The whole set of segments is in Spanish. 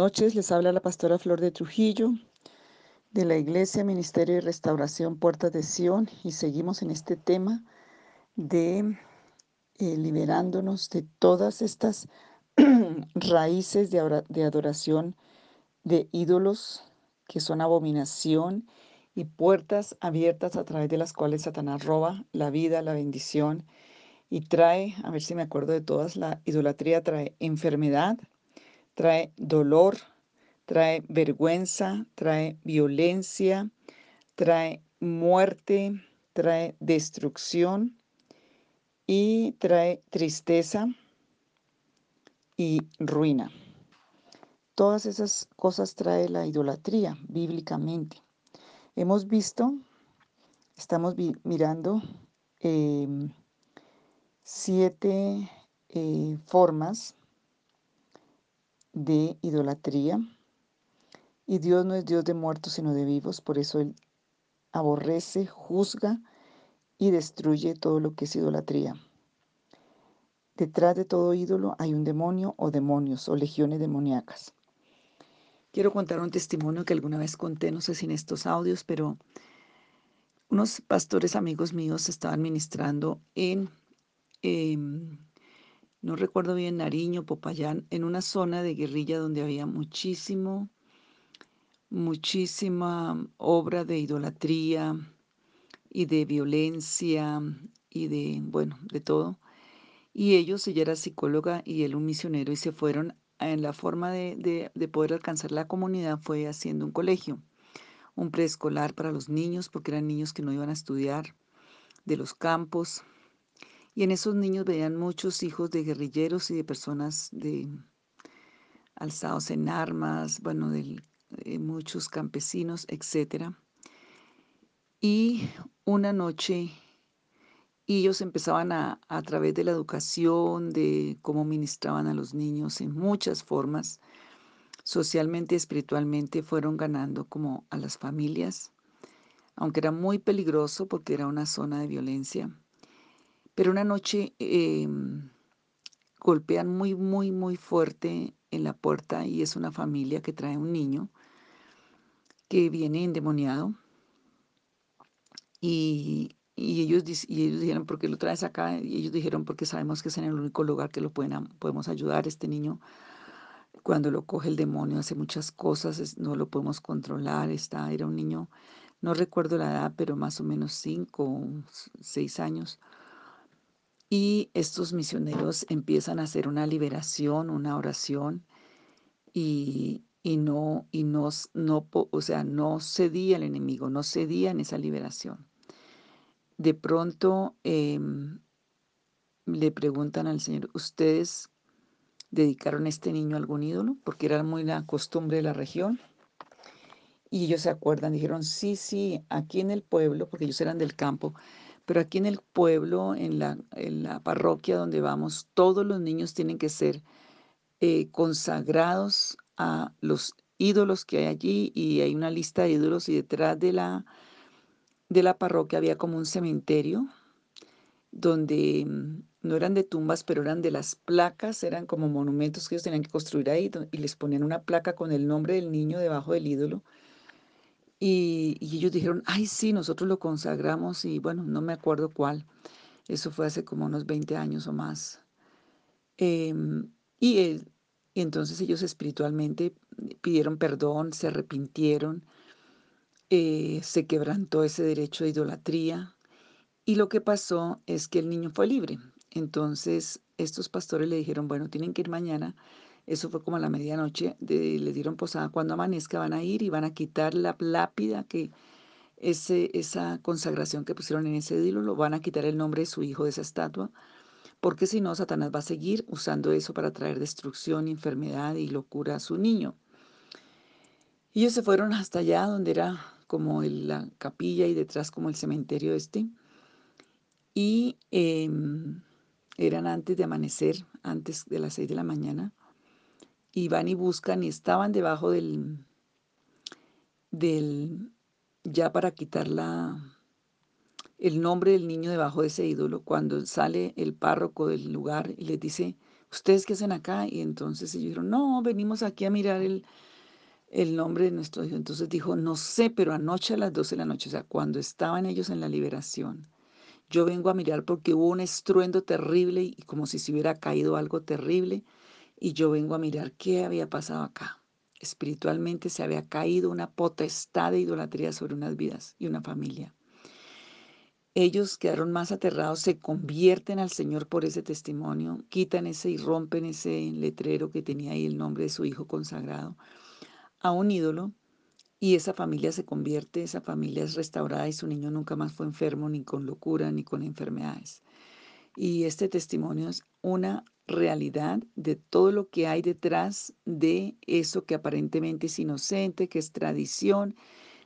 Noches, les habla la pastora Flor de Trujillo de la Iglesia Ministerio de Restauración Puertas de Sion y seguimos en este tema de eh, liberándonos de todas estas raíces de adoración de ídolos que son abominación y puertas abiertas a través de las cuales Satanás roba la vida, la bendición y trae, a ver si me acuerdo de todas, la idolatría trae enfermedad, trae dolor, trae vergüenza, trae violencia, trae muerte, trae destrucción y trae tristeza y ruina. Todas esas cosas trae la idolatría bíblicamente. Hemos visto, estamos mirando em, siete eh, formas de idolatría. Y Dios no es Dios de muertos, sino de vivos. Por eso Él aborrece, juzga y destruye todo lo que es idolatría. Detrás de todo ídolo hay un demonio o demonios o legiones demoníacas. Quiero contar un testimonio que alguna vez conté, no sé si en estos audios, pero unos pastores amigos míos estaban ministrando en em, no recuerdo bien, Nariño, Popayán, en una zona de guerrilla donde había muchísimo, muchísima obra de idolatría y de violencia y de, bueno, de todo. Y ellos, ella era psicóloga y él un misionero y se fueron en la forma de, de poder alcanzar la comunidad fue haciendo un colegio, un preescolar para los niños, porque eran niños que no iban a estudiar, de los campos, y en esos niños veían muchos hijos de guerrilleros y de personas de alzados en armas, bueno, de, muchos campesinos, etc. Y una noche ellos empezaban a, a través de la educación, de cómo ministraban a los niños en muchas formas, socialmente y espiritualmente, fueron ganando como a las familias, aunque era muy peligroso porque era una zona de violencia pero una noche em, golpean muy, muy, muy fuerte en la puerta y es una familia que trae un niño que viene endemoniado. Y, ellos, y ellos dijeron, ¿por qué lo traes acá? Y ellos dijeron, porque sabemos que es en el único lugar que lo pueden, podemos ayudar. Este niño, cuando lo coge el demonio, hace muchas cosas, no lo podemos controlar. Está, era un niño, no recuerdo la edad, pero más o menos cinco seis años. Y estos misioneros empiezan a hacer una liberación, una oración y, no, y no, no, o sea, no cedía el enemigo, no cedía en esa liberación. De pronto em, le preguntan al Señor, ¿ustedes dedicaron este niño a algún ídolo? Porque era muy la costumbre de la región. Y ellos se acuerdan, dijeron, sí, sí, aquí en el pueblo, porque ellos eran del campo, pero aquí en el pueblo, en la, en la parroquia donde vamos, todos los niños tienen que ser eh, consagrados a los ídolos que hay allí y hay una lista de ídolos y detrás de la, de la parroquia había como un cementerio donde mm, no eran de tumbas, pero eran de las placas, eran como monumentos que ellos tenían que construir ahí y les ponían una placa con el nombre del niño debajo del ídolo y, ellos dijeron, ay, sí, nosotros lo consagramos y bueno, no me acuerdo cuál. Eso fue hace como unos 20 años o más. Em, y, entonces ellos espiritualmente pidieron perdón, se arrepintieron, eh, se quebrantó ese derecho de idolatría. Y lo que pasó es que el niño fue libre. Entonces estos pastores le dijeron, bueno, tienen que ir mañana eso fue como a la medianoche, de, le dieron posada. Cuando amanezca van a ir y van a quitar la lápida que ese, esa consagración que pusieron en ese ídolo, lo van a quitar el nombre de su hijo de esa estatua, porque si no, Satanás va a seguir usando eso para traer destrucción, enfermedad y locura a su niño. Y ellos se fueron hasta allá, donde era como la capilla y detrás como el cementerio este. Y em, eran antes de amanecer, antes de las seis de la mañana y van y buscan y estaban debajo del, del, ya para quitar la, el nombre del niño debajo de ese ídolo, cuando sale el párroco del lugar y les dice, ¿ustedes qué hacen acá? Y entonces ellos dijeron, no, venimos aquí a mirar el, el nombre de nuestro Dios. Entonces dijo, no sé, pero anoche a las 12 de la noche, o sea, cuando estaban ellos en la liberación, yo vengo a mirar porque hubo un estruendo terrible y como si se hubiera caído algo terrible, y yo vengo a mirar qué había pasado acá. Espiritualmente se había caído una potestad de idolatría sobre unas vidas y una familia. Ellos quedaron más aterrados, se convierten al Señor por ese testimonio, quitan ese y rompen ese letrero que tenía ahí el nombre de su hijo consagrado a un ídolo y esa familia se convierte, esa familia es restaurada y su niño nunca más fue enfermo ni con locura ni con enfermedades. Y este testimonio es una realidad de todo lo que hay detrás de eso que aparentemente es inocente, que es tradición,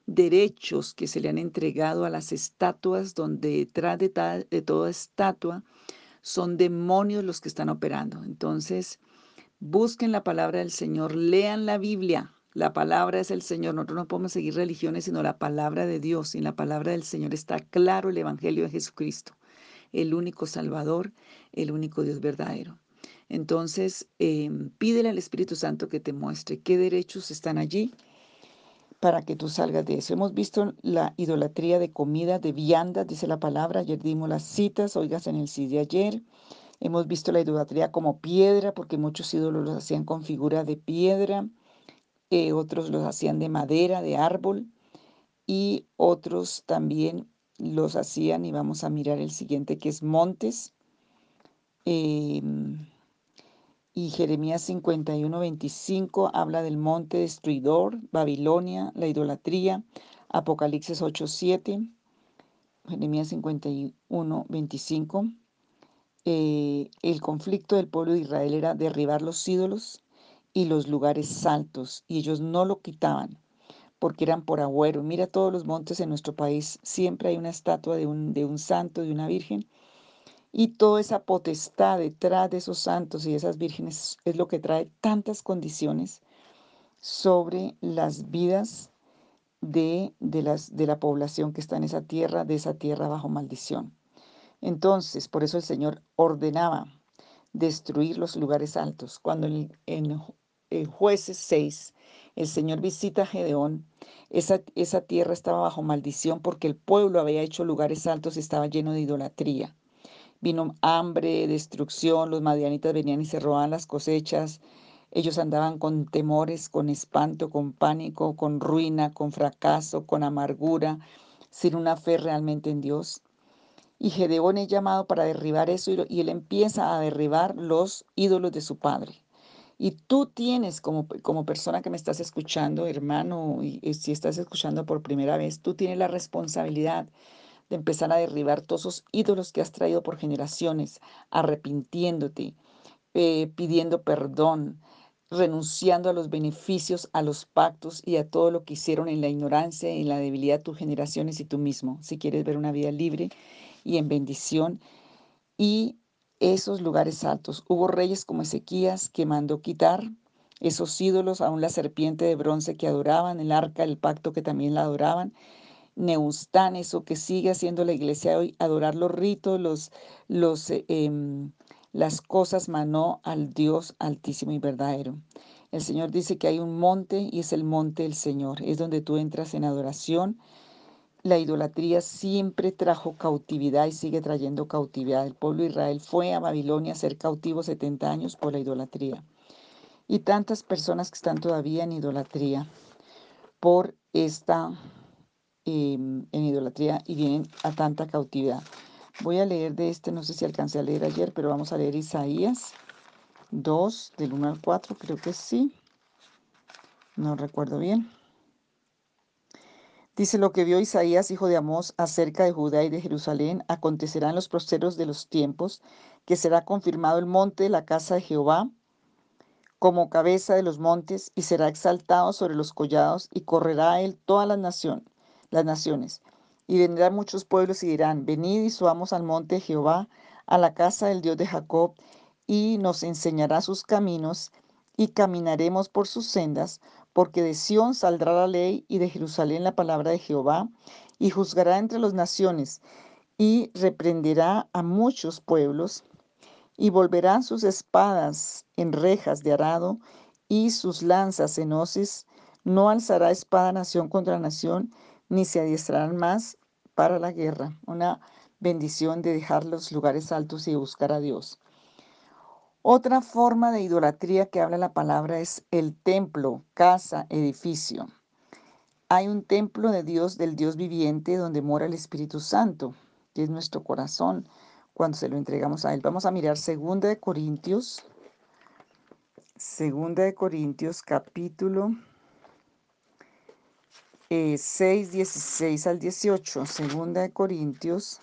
derechos que se le han entregado a las estatuas, donde detrás de, de toda estatua son demonios los que están operando. Entonces, busquen la palabra del Señor, lean la Biblia. La palabra es el Señor. Nosotros no podemos seguir religiones, sino la palabra de Dios. Y en la palabra del Señor está claro el Evangelio de Jesucristo, el único Salvador, el único Dios verdadero. Entonces, eh, pídele al Espíritu Santo que te muestre qué derechos están allí para que tú salgas de eso. Hemos visto la idolatría de comida, de viandas, dice la palabra. Ayer dimos las citas, oigas en el sí de ayer. Hemos visto la idolatría como piedra, porque muchos ídolos los hacían con figura de piedra, eh, otros los hacían de madera, de árbol, y otros también los hacían, y vamos a mirar el siguiente, que es montes. Eh, y Jeremías 51, 25 habla del monte destruidor, Babilonia, la idolatría. Apocalipsis 8, 7. Jeremías 51, 25. Eh, el conflicto del pueblo de Israel era derribar los ídolos y los lugares altos, y ellos no lo quitaban porque eran por agüero. Mira todos los montes en nuestro país, siempre hay una estatua de un, de un santo, de una virgen, y toda esa potestad detrás de esos santos y de esas vírgenes es lo que trae tantas condiciones sobre las vidas de, de, las, de la población que está en esa tierra, de esa tierra bajo maldición. Entonces, por eso el Señor ordenaba destruir los lugares altos. Cuando en, en, jueces 6 el Señor visita a Gedeón, esa, esa tierra estaba bajo maldición porque el pueblo había hecho lugares altos y estaba lleno de idolatría. Vino hambre, destrucción, los madianitas venían y se robaban las cosechas. Ellos andaban con temores, con espanto, con pánico, con ruina, con fracaso, con amargura, sin una fe realmente en Dios. Y Gedeón es llamado para derribar eso y, él empieza a derribar los ídolos de su padre. Y tú tienes como, como persona que me estás escuchando, hermano, y si estás escuchando por primera vez, tú tienes la responsabilidad de empezar a derribar todos esos ídolos que has traído por generaciones, arrepintiéndote, eh, pidiendo perdón, renunciando a los beneficios, a los pactos y a todo lo que hicieron en la ignorancia y en la debilidad de tus generaciones y tú mismo, si quieres ver una vida libre y en bendición. Y esos lugares altos. Hubo reyes como Ezequías que mandó quitar esos ídolos, aún la serpiente de bronce que adoraban, el arca del pacto que también la adoraban, Neustán, eso que sigue haciendo la iglesia hoy, adorar los ritos, los, los, eh, em, las cosas manó al Dios altísimo y verdadero. El Señor dice que hay un monte y es el monte del Señor. Es donde tú entras en adoración. La idolatría siempre trajo cautividad y sigue trayendo cautividad. El pueblo de Israel fue a Babilonia a ser cautivo 70 años por la idolatría. Y tantas personas que están todavía en idolatría por esta Em, en idolatría y vienen a tanta cautividad. Voy a leer de este, no sé si alcancé a leer ayer, pero vamos a leer Isaías 2, del 1 al 4, creo que sí. No recuerdo bien. Dice lo que vio Isaías, hijo de Amós, acerca de Judá y de Jerusalén, acontecerá en los procesos de los tiempos, que será confirmado el monte de la casa de Jehová como cabeza de los montes, y será exaltado sobre los collados, y correrá él toda la nación las naciones. Y vendrán muchos pueblos y dirán, venid y subamos al monte de Jehová, a la casa del Dios de Jacob, y nos enseñará sus caminos, y caminaremos por sus sendas, porque de Sión saldrá la ley y de Jerusalén la palabra de Jehová, y juzgará entre las naciones, y reprenderá a muchos pueblos, y volverán sus espadas en rejas de arado y sus lanzas en hoces. No alzará espada nación contra nación, ni se adiestrarán más para la guerra. Una bendición de dejar los lugares altos y buscar a Dios. Otra forma de idolatría que habla la palabra es el templo, casa, edificio. Hay un templo de Dios, del Dios viviente, donde mora el Espíritu Santo, que es nuestro corazón cuando se lo entregamos a Él. Vamos a mirar 2 de Corintios, 2 de Corintios capítulo 6, eh, 16 al 18. 2 de Corintios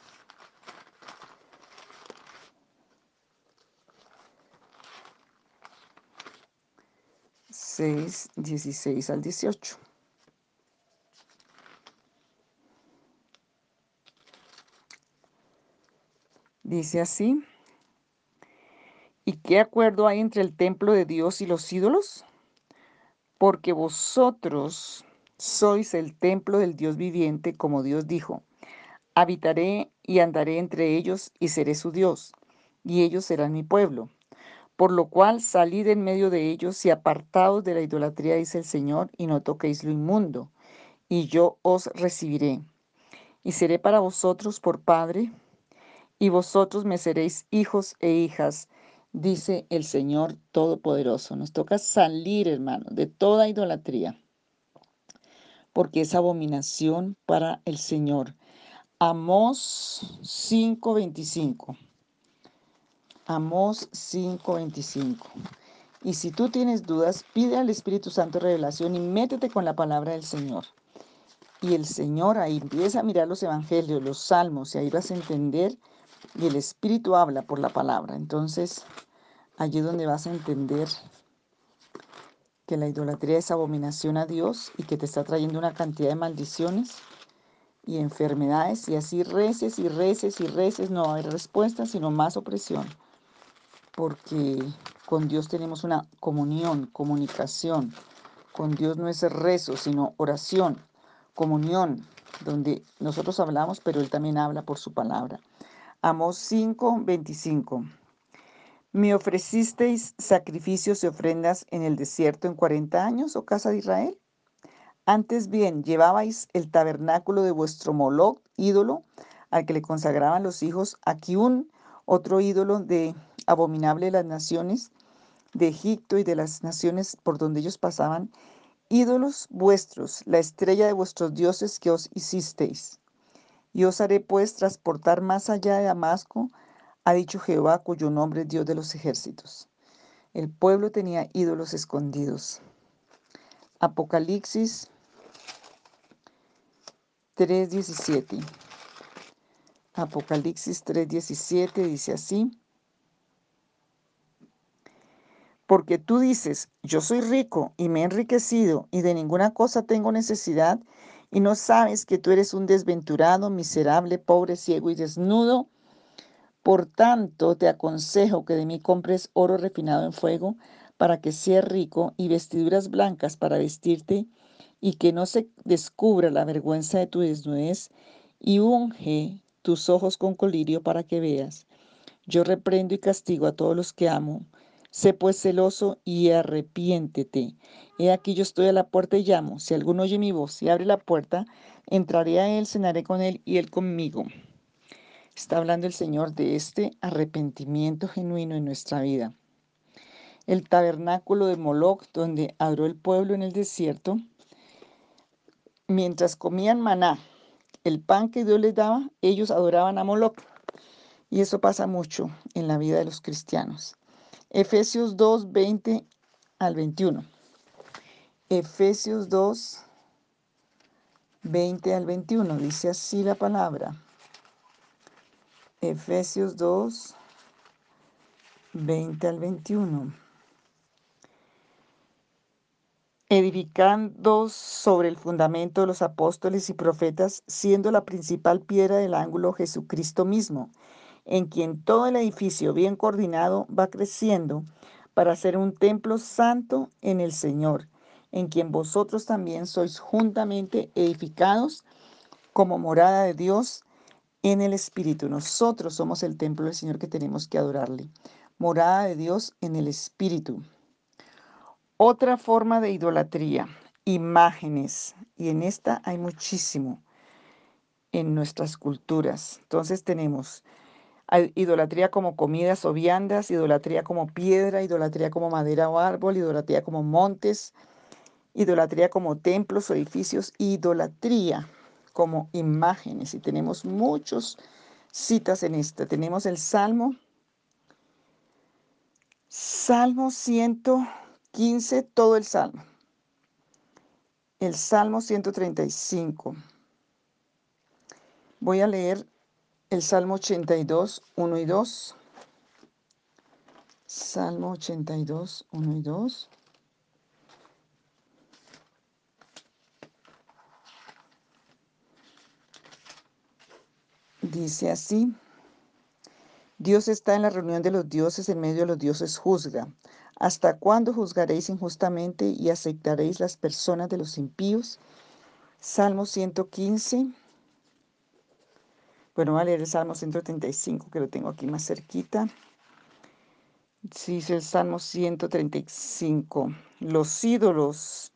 6, 16 al 18. Dice así, ¿y qué acuerdo hay entre el templo de Dios y los ídolos? Porque vosotros sois el templo del Dios viviente, como Dios dijo, habitaré y andaré entre ellos y seré su Dios, y ellos serán mi pueblo. Por lo cual salid en medio de ellos y apartaos de la idolatría, dice el Señor, y no toquéis lo inmundo, y yo os recibiré. Y seré para vosotros por Padre, y vosotros me seréis hijos e hijas, dice el Señor Todopoderoso. Nos toca salir, hermano, de toda idolatría, porque es abominación para el Señor. Amós 5:25. Amós 5:25. Y si tú tienes dudas, pide al Espíritu Santo revelación y métete con la palabra del Señor. Y el Señor ahí empieza a mirar los evangelios, los salmos, y ahí vas a entender y el Espíritu habla por la palabra. Entonces, allí es donde vas a entender que la idolatría es abominación a Dios y que te está trayendo una cantidad de maldiciones y enfermedades y así reces y reces y reces, no haber respuesta, sino más opresión. Porque con Dios tenemos una comunión, comunicación. Con Dios no es rezo, sino oración, comunión, donde nosotros hablamos, pero Él también habla por su palabra. Amos 5, 25. ¿Me ofrecisteis sacrificios y ofrendas en el desierto en 40 años, oh casa de Israel? Antes bien, llevabais el tabernáculo de vuestro Moloch, ídolo, al que le consagraban los hijos, aquí un otro ídolo de abominable de las naciones de Egipto y de las naciones por donde ellos pasaban, ídolos vuestros, la estrella de vuestros dioses que os hicisteis. Y os haré pues transportar más allá de Damasco, ha dicho Jehová, cuyo nombre es Dios de los ejércitos. El pueblo tenía ídolos escondidos. Apocalipsis 3:17. Apocalipsis 3:17 dice así. Porque tú dices, yo soy rico y me he enriquecido y de ninguna cosa tengo necesidad y no sabes que tú eres un desventurado, miserable, pobre, ciego y desnudo. Por tanto, te aconsejo que de mí compres oro refinado en fuego para que seas rico y vestiduras blancas para vestirte y que no se descubra la vergüenza de tu desnudez y unge tus ojos con colirio para que veas. Yo reprendo y castigo a todos los que amo. Sé pues celoso y arrepiéntete. He aquí yo estoy a la puerta y llamo. Si alguno oye mi voz y abre la puerta, entraré a él, cenaré con él y él conmigo. Está hablando el Señor de este arrepentimiento genuino en nuestra vida. El tabernáculo de Moloch, donde adoró el pueblo en el desierto, mientras comían maná, el pan que Dios les daba, ellos adoraban a Moloch. Y eso pasa mucho en la vida de los cristianos. Efesios 2, 20 al 21. Efesios 2, 20 al 21. Dice así la palabra. Efesios 2, 20 al 21. Edificando sobre el fundamento de los apóstoles y profetas, siendo la principal piedra del ángulo Jesucristo mismo en quien todo el edificio bien coordinado va creciendo para ser un templo santo en el Señor, en quien vosotros también sois juntamente edificados como morada de Dios en el Espíritu. Nosotros somos el templo del Señor que tenemos que adorarle. morada de Dios en el Espíritu. Otra forma de idolatría, imágenes. Y en esta hay muchísimo en nuestras culturas. Entonces tenemos idolatría como comidas o viandas, idolatría como piedra, idolatría como madera o árbol, idolatría como montes, idolatría como templos o edificios, idolatría como imágenes. Y tenemos muchas citas en esta. Tenemos el Salmo, Salmo 115, todo el Salmo. El Salmo 135. Voy a leer el Salmo 82, 1 y 2. Salmo 82, 1 y 2. Dice así, Dios está en la reunión de los dioses, en medio de los dioses juzga. ¿Hasta cuándo juzgaréis injustamente y aceptaréis las personas de los impíos? Salmo 115. Bueno, voy a leer el Salmo 135, que lo tengo aquí más cerquita. Dice el Salmo 135. Los ídolos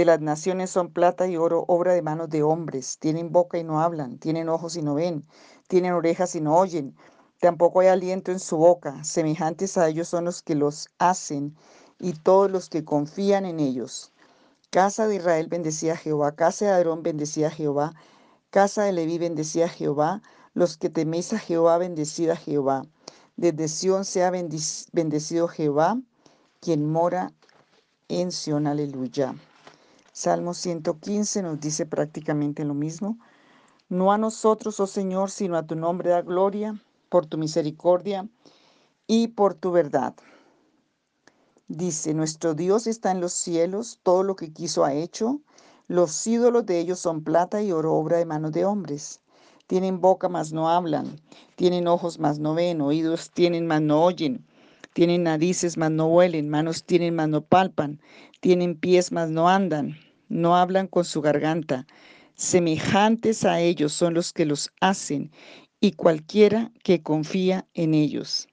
de las naciones son plata y oro, obra de manos de hombres. Tienen boca y no hablan, tienen ojos y no ven, tienen orejas y no oyen. Tampoco hay aliento en su boca. Semejantes a ellos son los que los hacen y todos los que confían en ellos. Casa de Israel bendecía a Jehová, casa de Aarón bendecía a Jehová, casa de Leví bendecía a Jehová, los que teméis a Jehová bendecida Jehová. Desde Sión sea bendecido Jehová, quien mora en Sión, aleluya. Salmo 115 nos dice prácticamente lo mismo. No a nosotros, oh Señor, sino a tu nombre da gloria, por tu misericordia y por tu verdad. Dice, nuestro Dios está en los cielos, todo lo que quiso ha hecho, los ídolos de ellos son plata y oro, obra de manos de hombres. Tienen boca, mas no hablan, tienen ojos, mas no ven, oídos tienen, mas no oyen, tienen narices, mas no huelen, manos tienen, mas no palpan, tienen pies, mas no andan, no hablan con su garganta. Semejantes a ellos son los que los hacen y cualquiera que confía en ellos.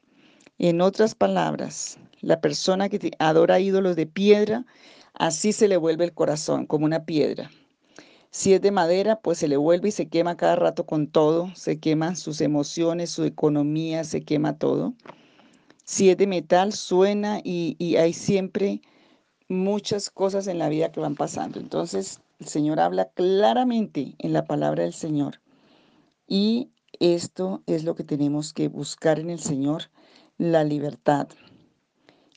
En otras palabras, la persona que adora ídolos de piedra, así se le vuelve el corazón, como una piedra. Si es de madera, pues se le vuelve y se quema cada rato con todo, se queman sus emociones, su economía, se quema todo. Si es de metal, suena y, y hay siempre muchas cosas en la vida que van pasando. Entonces, el Señor habla claramente en la palabra del Señor. Y esto es lo que tenemos que buscar en el Señor, la libertad.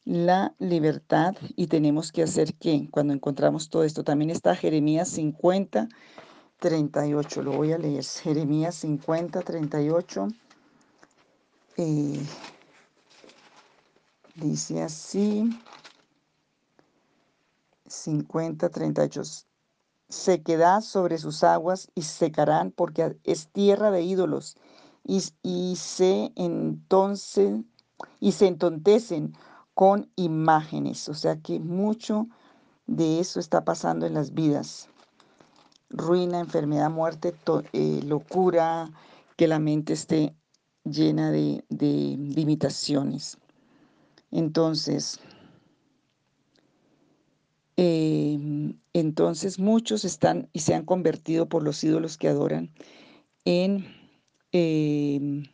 La libertad y tenemos que hacer qué cuando encontramos todo esto. También está Jeremías 50, 38. Lo voy a leer. Jeremías 50, 38. Eh, dice así. 50, 38 sequedad sobre sus aguas y secarán porque es tierra de ídolos y, y se entonces y se entontecen con imágenes. O sea que mucho de eso está pasando en las vidas. Ruina, enfermedad, muerte, eh, locura, que la mente esté llena de, de limitaciones. Entonces, Em, entonces muchos están y se han convertido por los ídolos que adoran en em,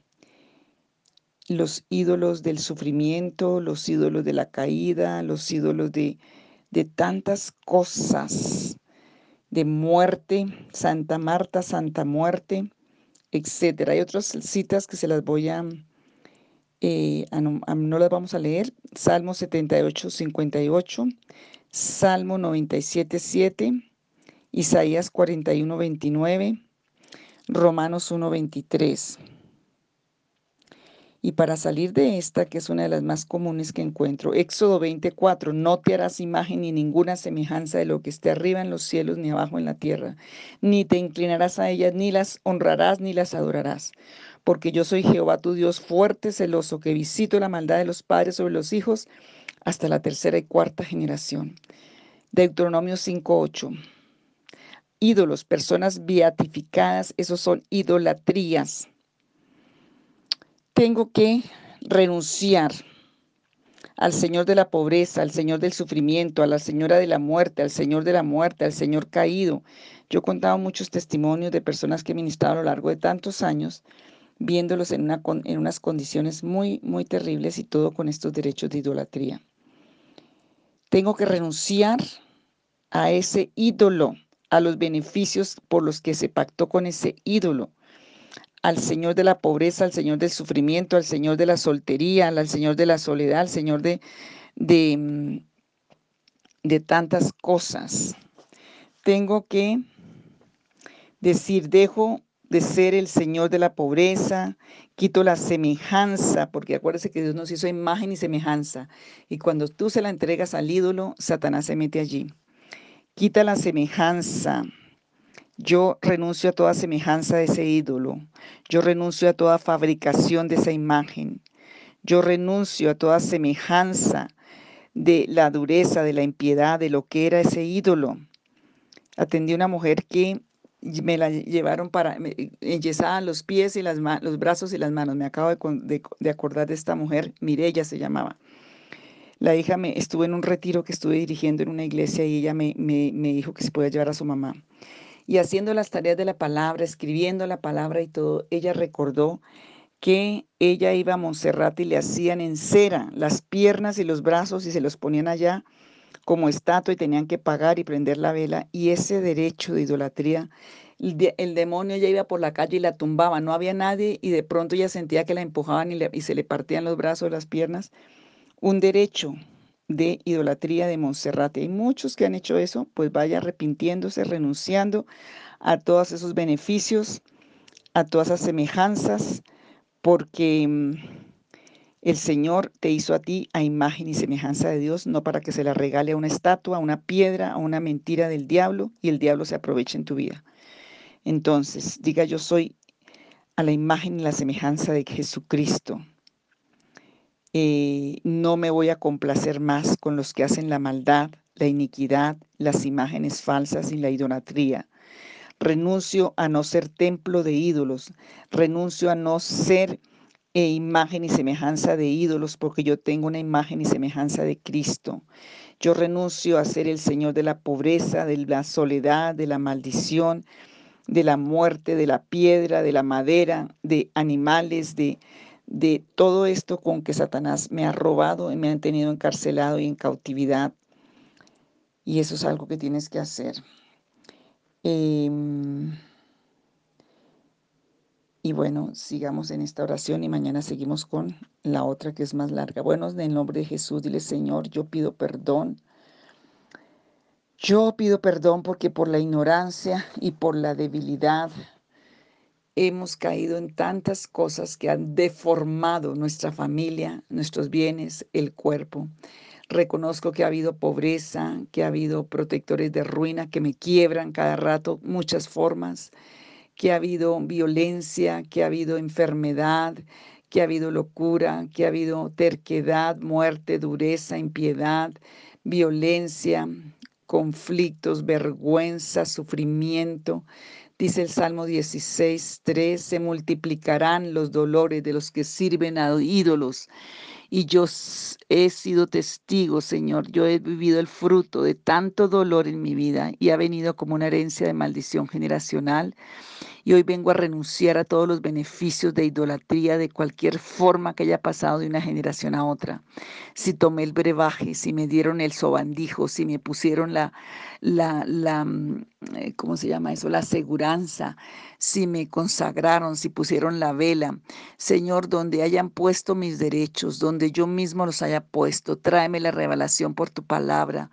los ídolos del sufrimiento, los ídolos de la caída, los ídolos de, de tantas cosas, de muerte, Santa Marta, Santa Muerte, etc. Hay otras citas que se las voy a, eh, no, no, las vamos a leer. Salmo 78, 58. Salmo 97, 7, Isaías 41, 29, Romanos 1, 23. Y para salir de esta, que es una de las más comunes que encuentro, Éxodo 24, no te harás imagen ni ninguna semejanza de lo que esté arriba en los cielos ni abajo en la tierra, ni te inclinarás a ellas, ni las honrarás, ni las adorarás. Porque yo soy Jehová tu Dios fuerte, celoso, que visito la maldad de los padres sobre los hijos hasta la tercera y cuarta generación. Deuteronomio 5.8. Ídolos, personas beatificadas, esos son idolatrías. Tengo que renunciar al Señor de la pobreza, al Señor del sufrimiento, a la Señora de la muerte, al Señor de la muerte, al Señor caído. Yo he contado muchos testimonios de personas que he ministrado a lo largo de tantos años, viéndolos en, una, en unas condiciones muy, muy terribles y todo con estos derechos de idolatría. Tengo que renunciar a ese ídolo, a los beneficios por los que se pactó con ese ídolo, al Señor de la pobreza, al Señor del sufrimiento, al Señor de la soltería, al Señor de la soledad, al Señor de, de, mm, tantas cosas. Tengo que decir, dejo de ser el Señor de la pobreza, quito la semejanza, porque acuérdese que Dios nos hizo imagen y semejanza, y cuando tú se la entregas al ídolo, Satanás se mete allí. Quita la semejanza. Yo renuncio a toda semejanza de ese ídolo. Yo renuncio a toda fabricación de esa imagen. Yo renuncio a toda semejanza de la dureza, de la impiedad, de lo que era ese ídolo. Atendí a una mujer que me la llevaron para, enyesada los pies y las los brazos y las manos. Me acabo de, de, acordar de esta mujer, Mirella se llamaba. La hija me estuve en un retiro que estuve dirigiendo en una iglesia y ella me, me, me dijo que se podía llevar a su mamá. Y haciendo las tareas de la palabra, escribiendo la palabra y todo, ella recordó que ella iba a Montserrat y le hacían en cera las piernas y los brazos y se los ponían allá como estatua y tenían que pagar y prender la vela. Y ese derecho de idolatría, el, demonio ya iba por la calle y la tumbaba, no había nadie y de pronto ella sentía que la empujaban y, y se le partían los brazos, las piernas. Un derecho de idolatría de Monserrate. Hay muchos que han hecho eso, pues vaya arrepintiéndose, renunciando a todos esos beneficios, a todas esas semejanzas, porque mm, el Señor te hizo a ti a imagen y semejanza de Dios, no para que se la regale a una estatua, a una piedra, a una mentira del diablo y el diablo se aproveche en tu vida. Entonces, diga yo soy a la imagen y la semejanza de Jesucristo. Eh, no me voy a complacer más con los que hacen la maldad, la iniquidad, las imágenes falsas y la idolatría. Renuncio a no ser templo de ídolos. Renuncio a no ser e imagen y semejanza de ídolos, porque yo tengo una imagen y semejanza de Cristo. Yo renuncio a ser el Señor de la pobreza, de la soledad, de la maldición, de la muerte, de la piedra, de la madera, de animales, de, de todo esto con que Satanás me ha robado y me ha tenido encarcelado y en cautividad. Y eso es algo que tienes que hacer. Em, y bueno, sigamos en esta oración y mañana seguimos con la otra que es más larga. Bueno, en el nombre de Jesús, dile Señor, yo pido perdón. Yo pido perdón porque por la ignorancia y por la debilidad hemos caído en tantas cosas que han deformado nuestra familia, nuestros bienes, el cuerpo. Reconozco que ha habido pobreza, que ha habido protectores de ruina que me quiebran cada rato, muchas formas que ha habido violencia, que ha habido enfermedad, que ha habido locura, que ha habido terquedad, muerte, dureza, impiedad, violencia, conflictos, vergüenza, sufrimiento. Dice el Salmo 16, 3, se multiplicarán los dolores de los que sirven a ídolos. Y yo he sido testigo, Señor, yo he vivido el fruto de tanto dolor en mi vida y ha venido como una herencia de maldición generacional y hoy vengo a renunciar a todos los beneficios de idolatría de cualquier forma que haya pasado de una generación a otra. Si tomé el brebaje, si me dieron el sobandijo, si me pusieron la, la, la mm, eh, ¿cómo se llama eso? La aseguranza, si me consagraron, si pusieron la vela. Señor, donde hayan puesto mis derechos, donde yo mismo los haya puesto, tráeme la revelación por tu palabra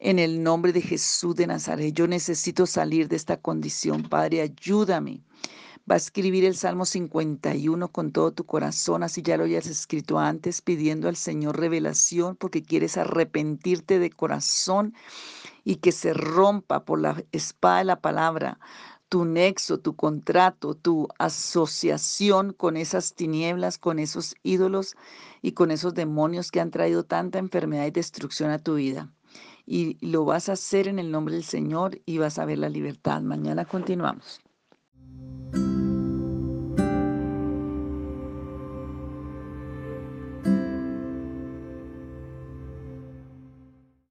en el nombre de Jesús de Nazaret. Yo necesito salir de esta condición, Padre, ayúdame. Va a escribir el Salmo 51 con todo tu corazón, así ya lo hayas escrito antes, pidiendo al Señor revelación porque quieres arrepentirte de corazón y que se rompa por la espada de la palabra tu nexo, tu contrato, tu asociación con esas tinieblas, con esos ídolos y con esos demonios que han traído tanta enfermedad y destrucción a tu vida y lo vas a hacer en el nombre del Señor y vas a ver la libertad. Mañana continuamos. thank you